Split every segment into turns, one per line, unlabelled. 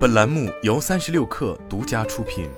本栏目由三十六氪独家出品。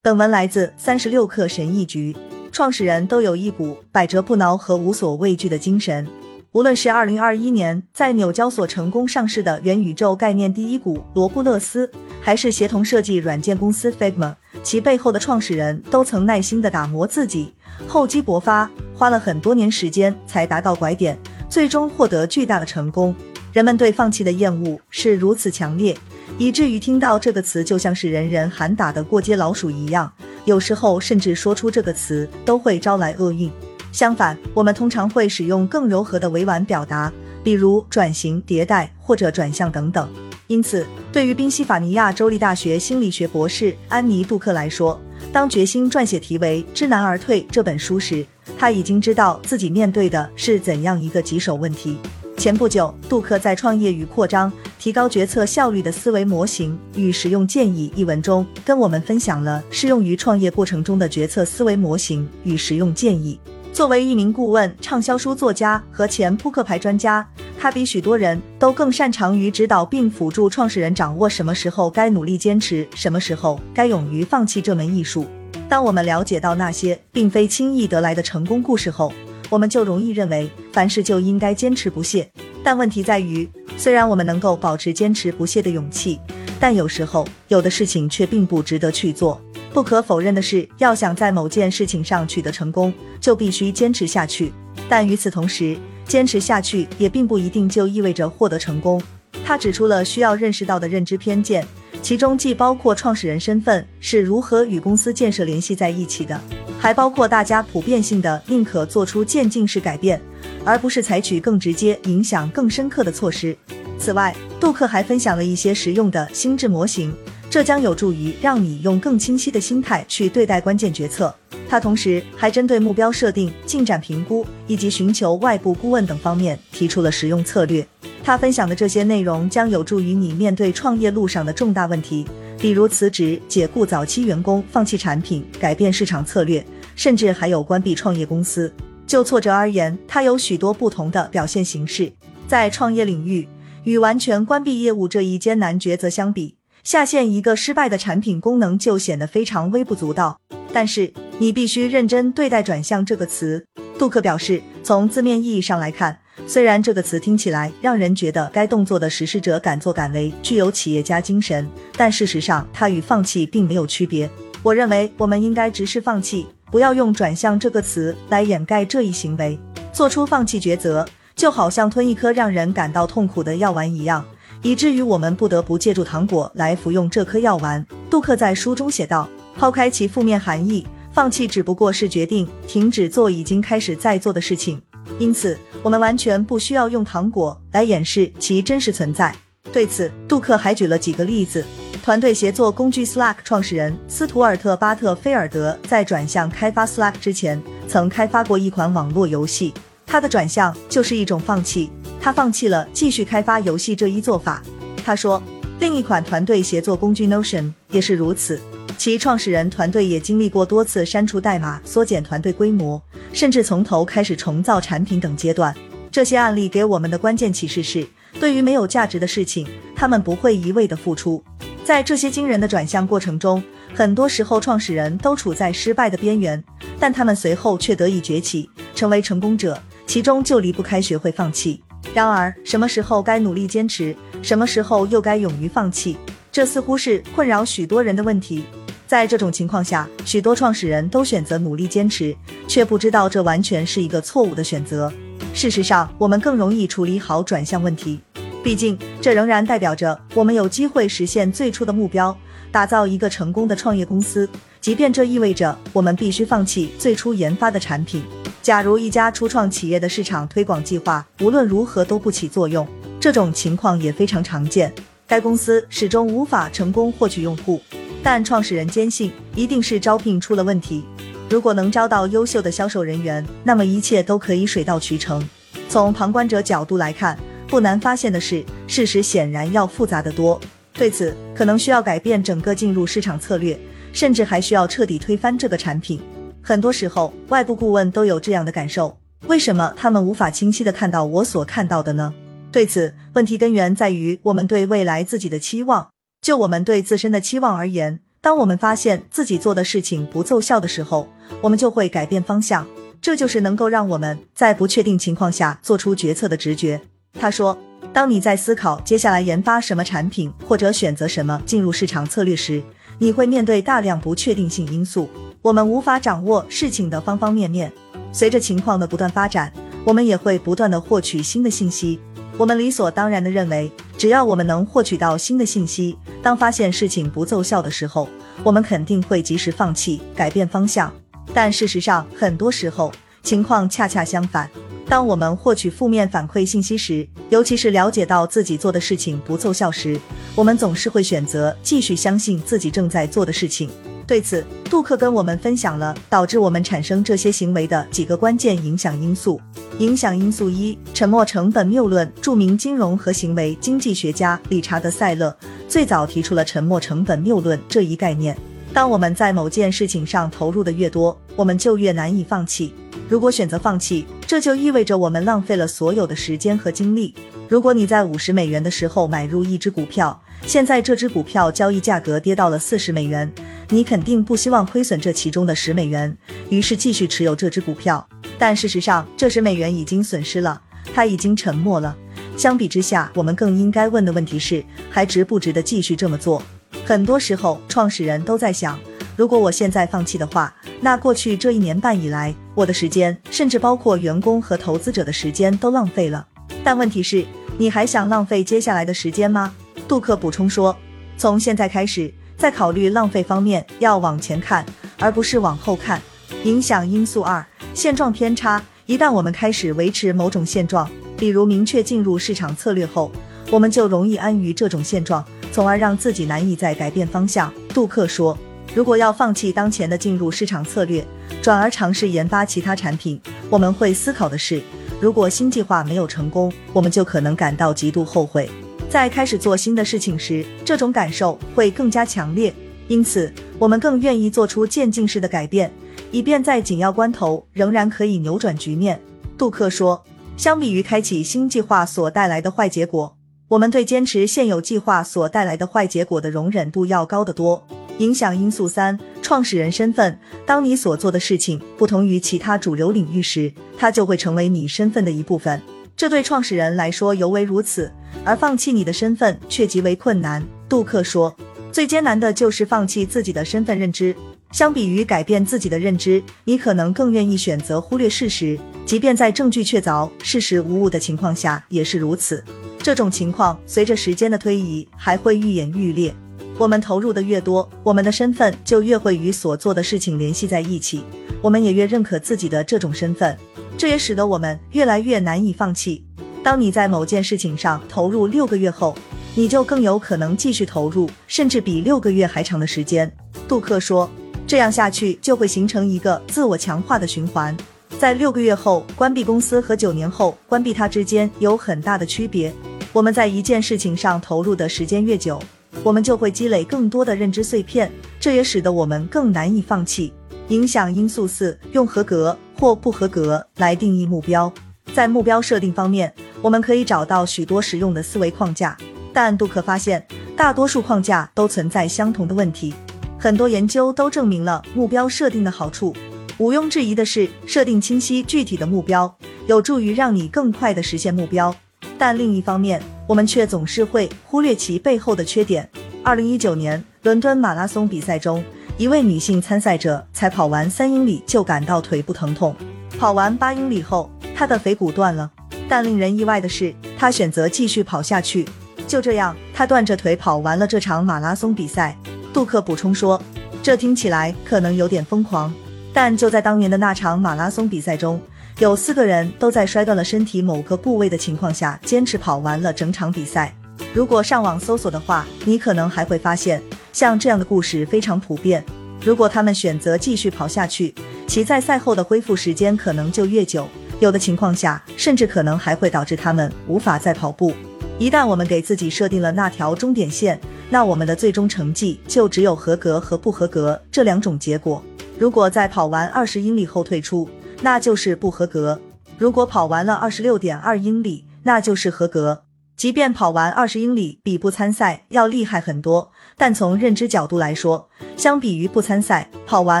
本文来自三十六氪神译局。创始人都有一股百折不挠和无所畏惧的精神。无论是二零二一年在纽交所成功上市的元宇宙概念第一股罗布勒斯，还是协同设计软件公司 Figma，其背后的创始人都曾耐心的打磨自己，厚积薄发，花了很多年时间才达到拐点。最终获得巨大的成功，人们对放弃的厌恶是如此强烈，以至于听到这个词就像是人人喊打的过街老鼠一样，有时候甚至说出这个词都会招来厄运。相反，我们通常会使用更柔和的委婉表达，比如转型、迭代或者转向等等。因此，对于宾夕法尼亚州立大学心理学博士安妮·杜克来说，当决心撰写题为《知难而退》这本书时，他已经知道自己面对的是怎样一个棘手问题。前不久，杜克在《创业与扩张：提高决策效率的思维模型与实用建议》一文中，跟我们分享了适用于创业过程中的决策思维模型与实用建议。作为一名顾问、畅销书作家和前扑克牌专家，他比许多人都更擅长于指导并辅助创始人掌握什么时候该努力坚持，什么时候该勇于放弃这门艺术。当我们了解到那些并非轻易得来的成功故事后，我们就容易认为凡事就应该坚持不懈。但问题在于，虽然我们能够保持坚持不懈的勇气，但有时候有的事情却并不值得去做。不可否认的是，要想在某件事情上取得成功，就必须坚持下去。但与此同时，坚持下去也并不一定就意味着获得成功。他指出了需要认识到的认知偏见。其中既包括创始人身份是如何与公司建设联系在一起的，还包括大家普遍性的宁可做出渐进式改变，而不是采取更直接、影响更深刻的措施。此外，杜克还分享了一些实用的心智模型，这将有助于让你用更清晰的心态去对待关键决策。他同时还针对目标设定、进展评估以及寻求外部顾问等方面提出了实用策略。他分享的这些内容将有助于你面对创业路上的重大问题，比如辞职、解雇早期员工、放弃产品、改变市场策略，甚至还有关闭创业公司。就挫折而言，它有许多不同的表现形式。在创业领域，与完全关闭业务这一艰难抉择相比，下线一个失败的产品功能就显得非常微不足道。但是，你必须认真对待“转向”这个词。杜克表示，从字面意义上来看。虽然这个词听起来让人觉得该动作的实施者敢作敢为，具有企业家精神，但事实上它与放弃并没有区别。我认为我们应该直视放弃，不要用转向这个词来掩盖这一行为。做出放弃抉择，就好像吞一颗让人感到痛苦的药丸一样，以至于我们不得不借助糖果来服用这颗药丸。杜克在书中写道：“抛开其负面含义，放弃只不过是决定停止做已经开始在做的事情。”因此，我们完全不需要用糖果来掩饰其真实存在。对此，杜克还举了几个例子。团队协作工具 Slack 创始人斯图尔特·巴特菲尔德在转向开发 Slack 之前，曾开发过一款网络游戏。他的转向就是一种放弃，他放弃了继续开发游戏这一做法。他说，另一款团队协作工具 Notion 也是如此。其创始人团队也经历过多次删除代码、缩减团队规模，甚至从头开始重造产品等阶段。这些案例给我们的关键启示是：对于没有价值的事情，他们不会一味的付出。在这些惊人的转向过程中，很多时候创始人都处在失败的边缘，但他们随后却得以崛起，成为成功者。其中就离不开学会放弃。然而，什么时候该努力坚持，什么时候又该勇于放弃，这似乎是困扰许多人的问题。在这种情况下，许多创始人都选择努力坚持，却不知道这完全是一个错误的选择。事实上，我们更容易处理好转向问题，毕竟这仍然代表着我们有机会实现最初的目标，打造一个成功的创业公司。即便这意味着我们必须放弃最初研发的产品。假如一家初创企业的市场推广计划无论如何都不起作用，这种情况也非常常见，该公司始终无法成功获取用户。但创始人坚信，一定是招聘出了问题。如果能招到优秀的销售人员，那么一切都可以水到渠成。从旁观者角度来看，不难发现的是，事实显然要复杂得多。对此，可能需要改变整个进入市场策略，甚至还需要彻底推翻这个产品。很多时候，外部顾问都有这样的感受：为什么他们无法清晰的看到我所看到的呢？对此，问题根源在于我们对未来自己的期望。就我们对自身的期望而言，当我们发现自己做的事情不奏效的时候，我们就会改变方向。这就是能够让我们在不确定情况下做出决策的直觉。他说，当你在思考接下来研发什么产品或者选择什么进入市场策略时，你会面对大量不确定性因素。我们无法掌握事情的方方面面。随着情况的不断发展，我们也会不断的获取新的信息。我们理所当然的认为，只要我们能获取到新的信息，当发现事情不奏效的时候，我们肯定会及时放弃，改变方向。但事实上，很多时候情况恰恰相反。当我们获取负面反馈信息时，尤其是了解到自己做的事情不奏效时，我们总是会选择继续相信自己正在做的事情。对此，杜克跟我们分享了导致我们产生这些行为的几个关键影响因素。影响因素一：沉没成本谬论。著名金融和行为经济学家理查德·塞勒最早提出了沉没成本谬论这一概念。当我们在某件事情上投入的越多，我们就越难以放弃。如果选择放弃，这就意味着我们浪费了所有的时间和精力。如果你在五十美元的时候买入一只股票，现在这只股票交易价格跌到了四十美元，你肯定不希望亏损这其中的十美元，于是继续持有这只股票。但事实上，这十美元已经损失了，它已经沉没了。相比之下，我们更应该问的问题是：还值不值得继续这么做？很多时候，创始人都在想。如果我现在放弃的话，那过去这一年半以来，我的时间，甚至包括员工和投资者的时间都浪费了。但问题是，你还想浪费接下来的时间吗？杜克补充说，从现在开始，在考虑浪费方面，要往前看，而不是往后看。影响因素二：现状偏差。一旦我们开始维持某种现状，比如明确进入市场策略后，我们就容易安于这种现状，从而让自己难以再改变方向。杜克说。如果要放弃当前的进入市场策略，转而尝试研发其他产品，我们会思考的是：如果新计划没有成功，我们就可能感到极度后悔。在开始做新的事情时，这种感受会更加强烈，因此我们更愿意做出渐进式的改变，以便在紧要关头仍然可以扭转局面。杜克说：“相比于开启新计划所带来的坏结果，我们对坚持现有计划所带来的坏结果的容忍度要高得多。”影响因素三：创始人身份。当你所做的事情不同于其他主流领域时，它就会成为你身份的一部分。这对创始人来说尤为如此，而放弃你的身份却极为困难。杜克说：“最艰难的就是放弃自己的身份认知。相比于改变自己的认知，你可能更愿意选择忽略事实，即便在证据确凿、事实无误的情况下也是如此。这种情况随着时间的推移还会愈演愈烈。”我们投入的越多，我们的身份就越会与所做的事情联系在一起，我们也越认可自己的这种身份，这也使得我们越来越难以放弃。当你在某件事情上投入六个月后，你就更有可能继续投入，甚至比六个月还长的时间。杜克说，这样下去就会形成一个自我强化的循环。在六个月后关闭公司和九年后关闭它之间有很大的区别。我们在一件事情上投入的时间越久。我们就会积累更多的认知碎片，这也使得我们更难以放弃。影响因素四：用合格或不合格来定义目标。在目标设定方面，我们可以找到许多实用的思维框架，但杜克发现，大多数框架都存在相同的问题。很多研究都证明了目标设定的好处。毋庸置疑的是，设定清晰具体的目标，有助于让你更快地实现目标。但另一方面，我们却总是会忽略其背后的缺点。二零一九年伦敦马拉松比赛中，一位女性参赛者才跑完三英里就感到腿部疼痛，跑完八英里后，她的腓骨断了。但令人意外的是，他选择继续跑下去。就这样，他断着腿跑完了这场马拉松比赛。杜克补充说：“这听起来可能有点疯狂，但就在当年的那场马拉松比赛中。”有四个人都在摔断了身体某个部位的情况下坚持跑完了整场比赛。如果上网搜索的话，你可能还会发现像这样的故事非常普遍。如果他们选择继续跑下去，其在赛后的恢复时间可能就越久，有的情况下甚至可能还会导致他们无法再跑步。一旦我们给自己设定了那条终点线，那我们的最终成绩就只有合格和不合格这两种结果。如果在跑完二十英里后退出，那就是不合格。如果跑完了二十六点二英里，那就是合格。即便跑完二十英里比不参赛要厉害很多，但从认知角度来说，相比于不参赛，跑完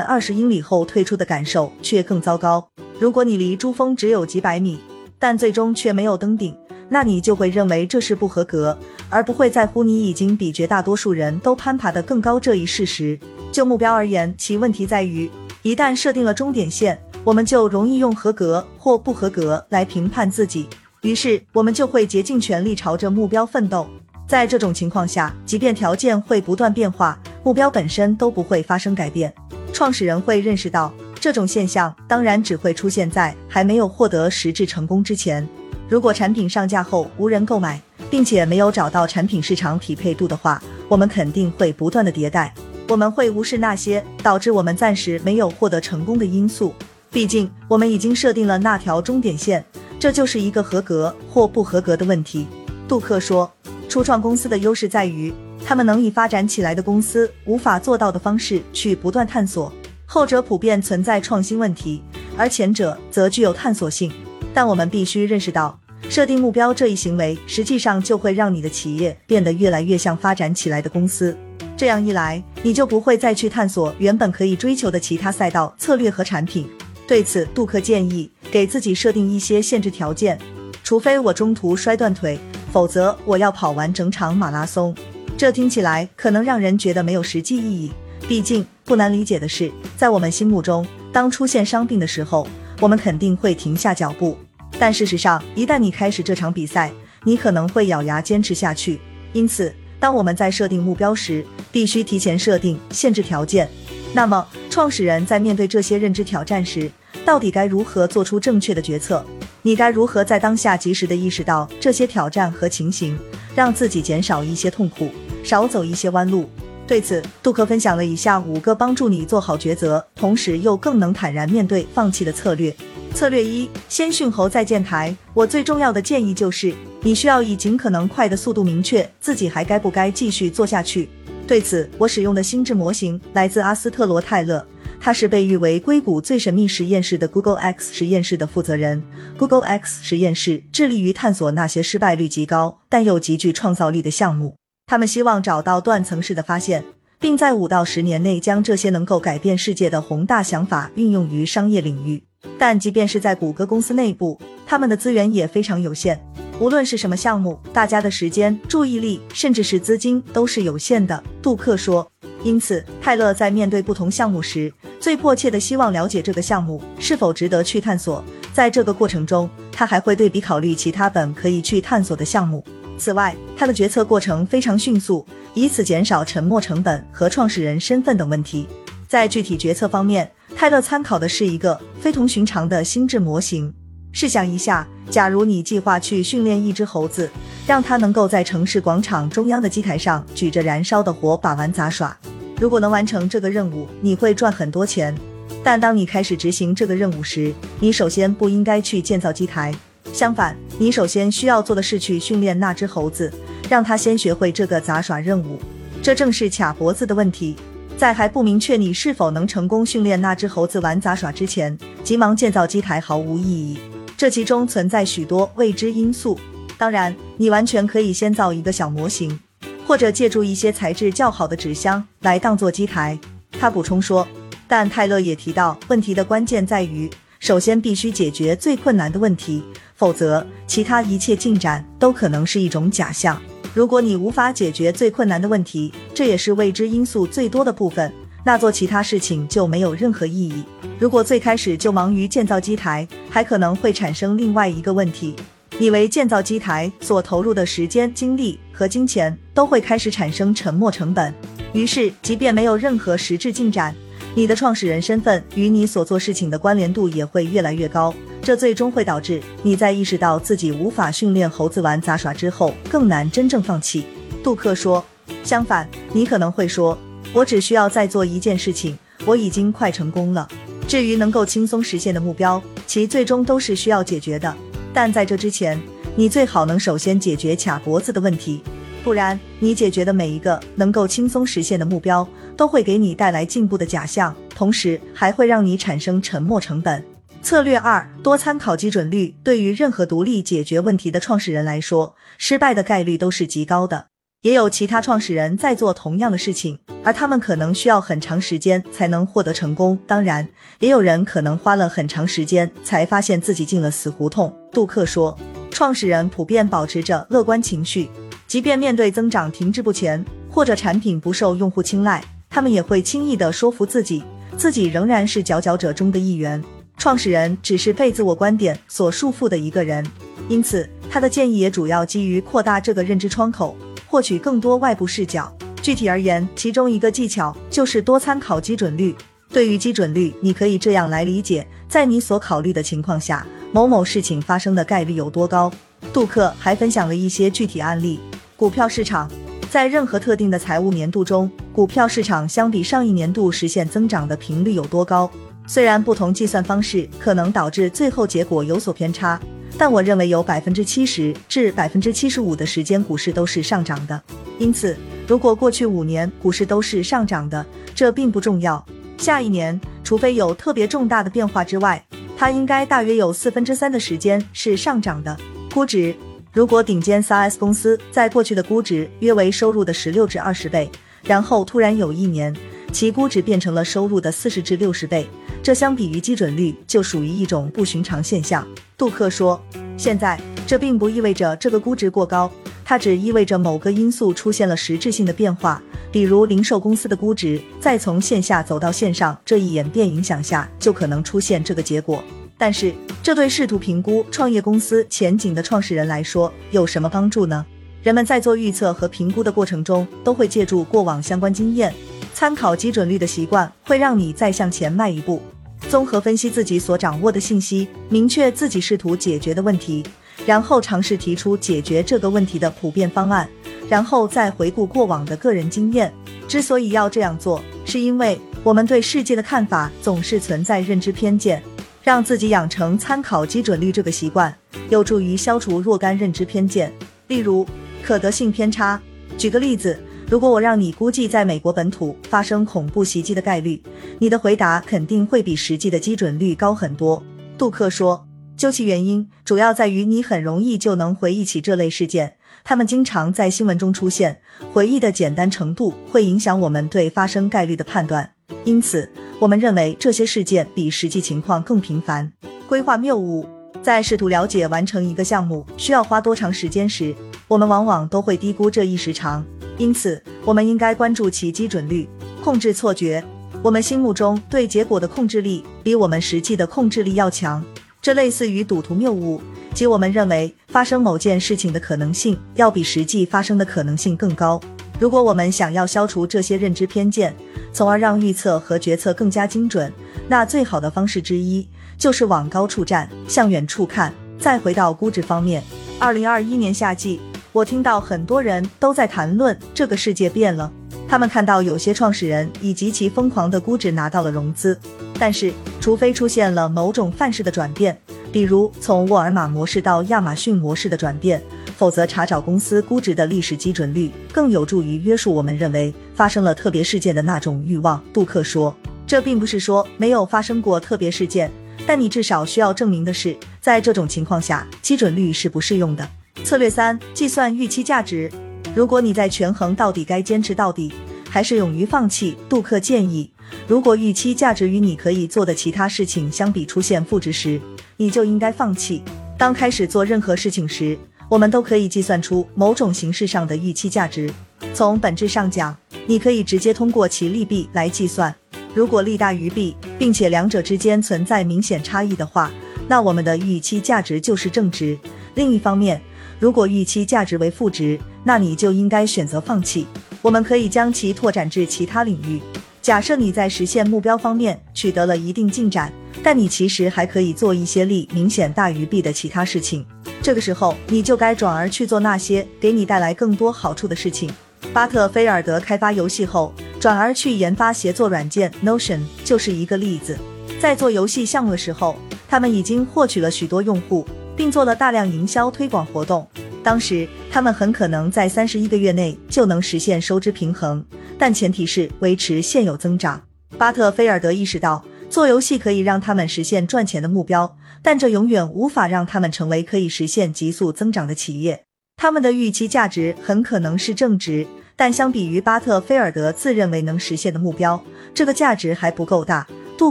二十英里后退出的感受却更糟糕。如果你离珠峰只有几百米，但最终却没有登顶，那你就会认为这是不合格，而不会在乎你已经比绝大多数人都攀爬得更高这一事实。就目标而言，其问题在于，一旦设定了终点线，我们就容易用合格或不合格来评判自己。于是，我们就会竭尽全力朝着目标奋斗。在这种情况下，即便条件会不断变化，目标本身都不会发生改变。创始人会认识到这种现象，当然只会出现在还没有获得实质成功之前。如果产品上架后无人购买，并且没有找到产品市场匹配度的话，我们肯定会不断的迭代。我们会无视那些导致我们暂时没有获得成功的因素，毕竟我们已经设定了那条终点线。这就是一个合格或不合格的问题。杜克说，初创公司的优势在于，他们能以发展起来的公司无法做到的方式去不断探索。后者普遍存在创新问题，而前者则具有探索性。但我们必须认识到，设定目标这一行为实际上就会让你的企业变得越来越像发展起来的公司。这样一来，你就不会再去探索原本可以追求的其他赛道、策略和产品。对此，杜克建议给自己设定一些限制条件，除非我中途摔断腿，否则我要跑完整场马拉松。这听起来可能让人觉得没有实际意义，毕竟不难理解的是，在我们心目中，当出现伤病的时候，我们肯定会停下脚步。但事实上，一旦你开始这场比赛，你可能会咬牙坚持下去。因此，当我们在设定目标时，必须提前设定限制条件。那么，创始人在面对这些认知挑战时，到底该如何做出正确的决策？你该如何在当下及时的意识到这些挑战和情形，让自己减少一些痛苦，少走一些弯路？对此，杜克分享了以下五个帮助你做好抉择，同时又更能坦然面对放弃的策略。策略一：先训猴再建台。我最重要的建议就是，你需要以尽可能快的速度明确自己还该不该继续做下去。对此，我使用的心智模型来自阿斯特罗泰勒，他是被誉为硅谷最神秘实验室的 Google X 实验室的负责人。Google X 实验室致力于探索那些失败率极高但又极具创造力的项目。他们希望找到断层式的发现，并在五到十年内将这些能够改变世界的宏大想法运用于商业领域。但即便是在谷歌公司内部，他们的资源也非常有限。无论是什么项目，大家的时间、注意力，甚至是资金都是有限的。杜克说。因此，泰勒在面对不同项目时，最迫切的希望了解这个项目是否值得去探索。在这个过程中，他还会对比考虑其他本可以去探索的项目。此外，他的决策过程非常迅速，以此减少沉没成本和创始人身份等问题。在具体决策方面，泰勒参考的是一个非同寻常的心智模型。试想一下，假如你计划去训练一只猴子，让它能够在城市广场中央的机台上举着燃烧的火把玩杂耍。如果能完成这个任务，你会赚很多钱。但当你开始执行这个任务时，你首先不应该去建造机台。相反，你首先需要做的是去训练那只猴子，让它先学会这个杂耍任务。这正是卡脖子的问题。在还不明确你是否能成功训练那只猴子玩杂耍之前，急忙建造机台毫无意义。这其中存在许多未知因素。当然，你完全可以先造一个小模型，或者借助一些材质较好的纸箱来当做机台。他补充说。但泰勒也提到，问题的关键在于，首先必须解决最困难的问题，否则其他一切进展都可能是一种假象。如果你无法解决最困难的问题，这也是未知因素最多的部分。那做其他事情就没有任何意义。如果最开始就忙于建造机台，还可能会产生另外一个问题：你为建造机台所投入的时间、精力和金钱都会开始产生沉没成本。于是，即便没有任何实质进展，你的创始人身份与你所做事情的关联度也会越来越高。这最终会导致你在意识到自己无法训练猴子玩杂耍之后，更难真正放弃。杜克说：“相反，你可能会说。”我只需要再做一件事情，我已经快成功了。至于能够轻松实现的目标，其最终都是需要解决的。但在这之前，你最好能首先解决卡脖子的问题，不然你解决的每一个能够轻松实现的目标，都会给你带来进步的假象，同时还会让你产生沉没成本。策略二：多参考基准率。对于任何独立解决问题的创始人来说，失败的概率都是极高的。也有其他创始人在做同样的事情，而他们可能需要很长时间才能获得成功。当然，也有人可能花了很长时间才发现自己进了死胡同。杜克说，创始人普遍保持着乐观情绪，即便面对增长停滞不前或者产品不受用户青睐，他们也会轻易地说服自己，自己仍然是佼佼者中的一员。创始人只是被自我观点所束缚的一个人，因此他的建议也主要基于扩大这个认知窗口，获取更多外部视角。具体而言，其中一个技巧就是多参考基准率。对于基准率，你可以这样来理解：在你所考虑的情况下，某某事情发生的概率有多高？杜克还分享了一些具体案例。股票市场在任何特定的财务年度中，股票市场相比上一年度实现增长的频率有多高？虽然不同计算方式可能导致最后结果有所偏差，但我认为有百分之七十至百分之七十五的时间股市都是上涨的。因此，如果过去五年股市都是上涨的，这并不重要。下一年，除非有特别重大的变化之外，它应该大约有四分之三的时间是上涨的。估值，如果顶尖 SaaS 公司在过去的估值约为收入的十六至二十倍，然后突然有一年其估值变成了收入的四十至六十倍。这相比于基准率就属于一种不寻常现象，杜克说。现在这并不意味着这个估值过高，它只意味着某个因素出现了实质性的变化，比如零售公司的估值在从线下走到线上这一演变影响下，就可能出现这个结果。但是这对试图评估创业公司前景的创始人来说有什么帮助呢？人们在做预测和评估的过程中，都会借助过往相关经验，参考基准率的习惯会让你再向前迈一步。综合分析自己所掌握的信息，明确自己试图解决的问题，然后尝试提出解决这个问题的普遍方案，然后再回顾过往的个人经验。之所以要这样做，是因为我们对世界的看法总是存在认知偏见。让自己养成参考基准率这个习惯，有助于消除若干认知偏见，例如可得性偏差。举个例子。如果我让你估计在美国本土发生恐怖袭击的概率，你的回答肯定会比实际的基准率高很多。杜克说，究其原因，主要在于你很容易就能回忆起这类事件，他们经常在新闻中出现，回忆的简单程度会影响我们对发生概率的判断。因此，我们认为这些事件比实际情况更频繁。规划谬误，在试图了解完成一个项目需要花多长时间时，我们往往都会低估这一时长。因此，我们应该关注其基准率，控制错觉。我们心目中对结果的控制力比我们实际的控制力要强，这类似于赌徒谬误，即我们认为发生某件事情的可能性要比实际发生的可能性更高。如果我们想要消除这些认知偏见，从而让预测和决策更加精准，那最好的方式之一就是往高处站，向远处看。再回到估值方面，二零二一年夏季。我听到很多人都在谈论这个世界变了，他们看到有些创始人以极其疯狂的估值拿到了融资，但是除非出现了某种范式的转变，比如从沃尔玛模式到亚马逊模式的转变，否则查找公司估值的历史基准率更有助于约束我们认为发生了特别事件的那种欲望。杜克说，这并不是说没有发生过特别事件，但你至少需要证明的是，在这种情况下，基准率是不适用的。策略三：计算预期价值。如果你在权衡到底该坚持到底，还是勇于放弃，杜克建议，如果预期价值与你可以做的其他事情相比出现负值时，你就应该放弃。当开始做任何事情时，我们都可以计算出某种形式上的预期价值。从本质上讲，你可以直接通过其利弊来计算。如果利大于弊，并且两者之间存在明显差异的话，那我们的预期价值就是正值。另一方面，如果预期价值为负值，那你就应该选择放弃。我们可以将其拓展至其他领域。假设你在实现目标方面取得了一定进展，但你其实还可以做一些利明显大于弊的其他事情。这个时候，你就该转而去做那些给你带来更多好处的事情。巴特菲尔德开发游戏后，转而去研发协作软件 Notion 就是一个例子。在做游戏项目的时候，他们已经获取了许多用户。并做了大量营销推广活动。当时他们很可能在三十一个月内就能实现收支平衡，但前提是维持现有增长。巴特菲尔德意识到，做游戏可以让他们实现赚钱的目标，但这永远无法让他们成为可以实现急速增长的企业。他们的预期价值很可能是正值，但相比于巴特菲尔德自认为能实现的目标，这个价值还不够大。杜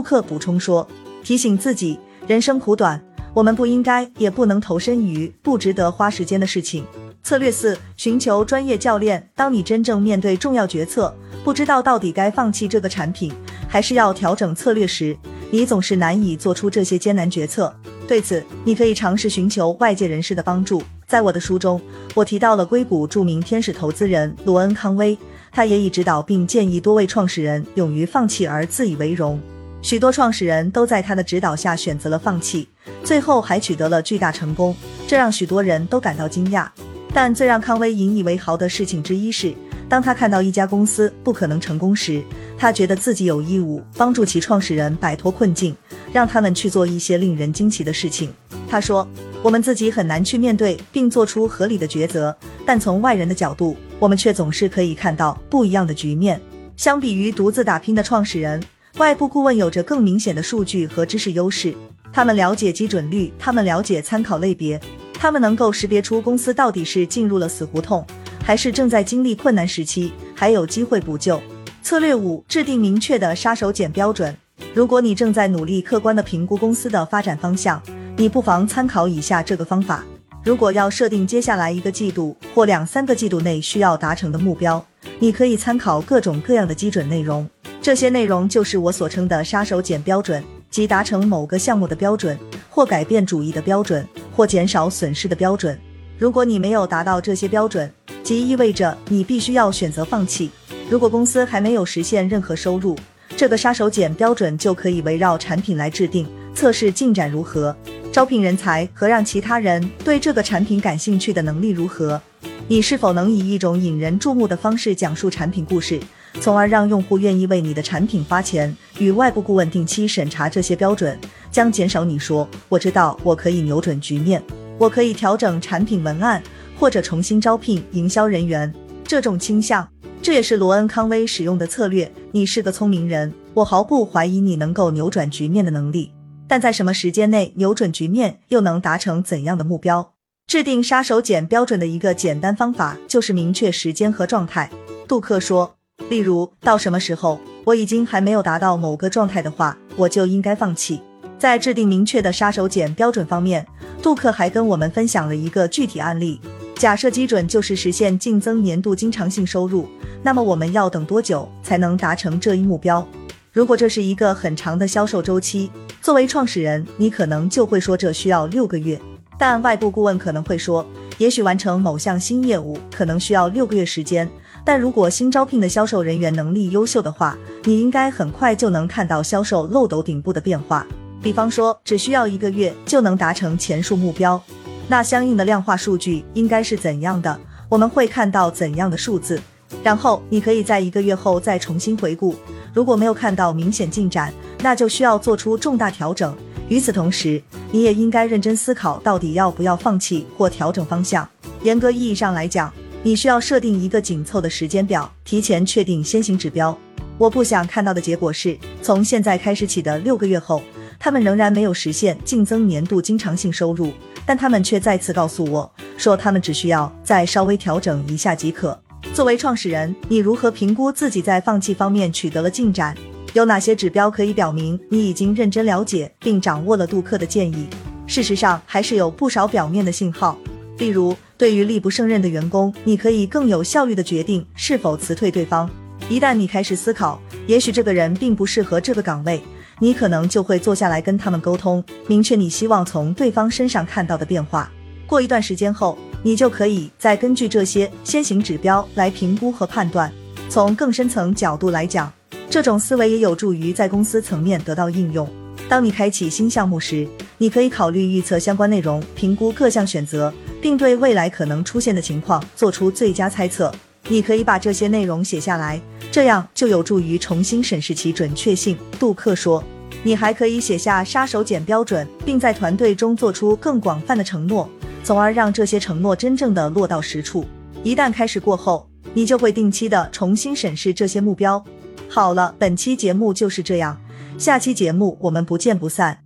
克补充说：“提醒自己，人生苦短，我们不应该也不能投身于不值得花时间的事情。”策略四：寻求专业教练。当你真正面对重要决策，不知道到底该放弃这个产品，还是要调整策略时，你总是难以做出这些艰难决策。对此，你可以尝试寻求外界人士的帮助。在我的书中，我提到了硅谷著名天使投资人罗恩·康威，他也已指导并建议多位创始人勇于放弃而自以为荣。许多创始人都在他的指导下选择了放弃，最后还取得了巨大成功，这让许多人都感到惊讶。但最让康威引以为豪的事情之一是，当他看到一家公司不可能成功时，他觉得自己有义务帮助其创始人摆脱困境，让他们去做一些令人惊奇的事情。他说：“我们自己很难去面对并做出合理的抉择，但从外人的角度，我们却总是可以看到不一样的局面。相比于独自打拼的创始人，外部顾问有着更明显的数据和知识优势。他们了解基准率，他们了解参考类别。”他们能够识别出公司到底是进入了死胡同，还是正在经历困难时期，还有机会补救。策略五：制定明确的杀手锏标准。如果你正在努力客观的评估公司的发展方向，你不妨参考以下这个方法。如果要设定接下来一个季度或两三个季度内需要达成的目标，你可以参考各种各样的基准内容。这些内容就是我所称的杀手锏标准，即达成某个项目的标准，或改变主义的标准。或减少损失的标准。如果你没有达到这些标准，即意味着你必须要选择放弃。如果公司还没有实现任何收入，这个杀手锏标准就可以围绕产品来制定。测试进展如何？招聘人才和让其他人对这个产品感兴趣的能力如何？你是否能以一种引人注目的方式讲述产品故事，从而让用户愿意为你的产品花钱？与外部顾问定期审查这些标准。将减少你说我知道我可以扭转局面，我可以调整产品文案或者重新招聘营销人员这种倾向。这也是罗恩·康威使用的策略。你是个聪明人，我毫不怀疑你能够扭转局面的能力，但在什么时间内扭转局面，又能达成怎样的目标？制定杀手锏标准的一个简单方法就是明确时间和状态。杜克说，例如到什么时候我已经还没有达到某个状态的话，我就应该放弃。在制定明确的杀手锏标准方面，杜克还跟我们分享了一个具体案例。假设基准就是实现净增年度经常性收入，那么我们要等多久才能达成这一目标？如果这是一个很长的销售周期，作为创始人，你可能就会说这需要六个月。但外部顾问可能会说，也许完成某项新业务可能需要六个月时间。但如果新招聘的销售人员能力优秀的话，你应该很快就能看到销售漏斗顶部的变化。比方说，只需要一个月就能达成前述目标，那相应的量化数据应该是怎样的？我们会看到怎样的数字？然后你可以在一个月后再重新回顾，如果没有看到明显进展，那就需要做出重大调整。与此同时，你也应该认真思考到底要不要放弃或调整方向。严格意义上来讲，你需要设定一个紧凑的时间表，提前确定先行指标。我不想看到的结果是从现在开始起的六个月后。他们仍然没有实现净增年度经常性收入，但他们却再次告诉我说，他们只需要再稍微调整一下即可。作为创始人，你如何评估自己在放弃方面取得了进展？有哪些指标可以表明你已经认真了解并掌握了杜克的建议？事实上，还是有不少表面的信号。例如，对于力不胜任的员工，你可以更有效率地决定是否辞退对方。一旦你开始思考，也许这个人并不适合这个岗位。你可能就会坐下来跟他们沟通，明确你希望从对方身上看到的变化。过一段时间后，你就可以再根据这些先行指标来评估和判断。从更深层角度来讲，这种思维也有助于在公司层面得到应用。当你开启新项目时，你可以考虑预测相关内容，评估各项选择，并对未来可能出现的情况做出最佳猜测。你可以把这些内容写下来。这样就有助于重新审视其准确性，杜克说。你还可以写下杀手锏标准，并在团队中做出更广泛的承诺，从而让这些承诺真正的落到实处。一旦开始过后，你就会定期的重新审视这些目标。好了，本期节目就是这样，下期节目我们不见不散。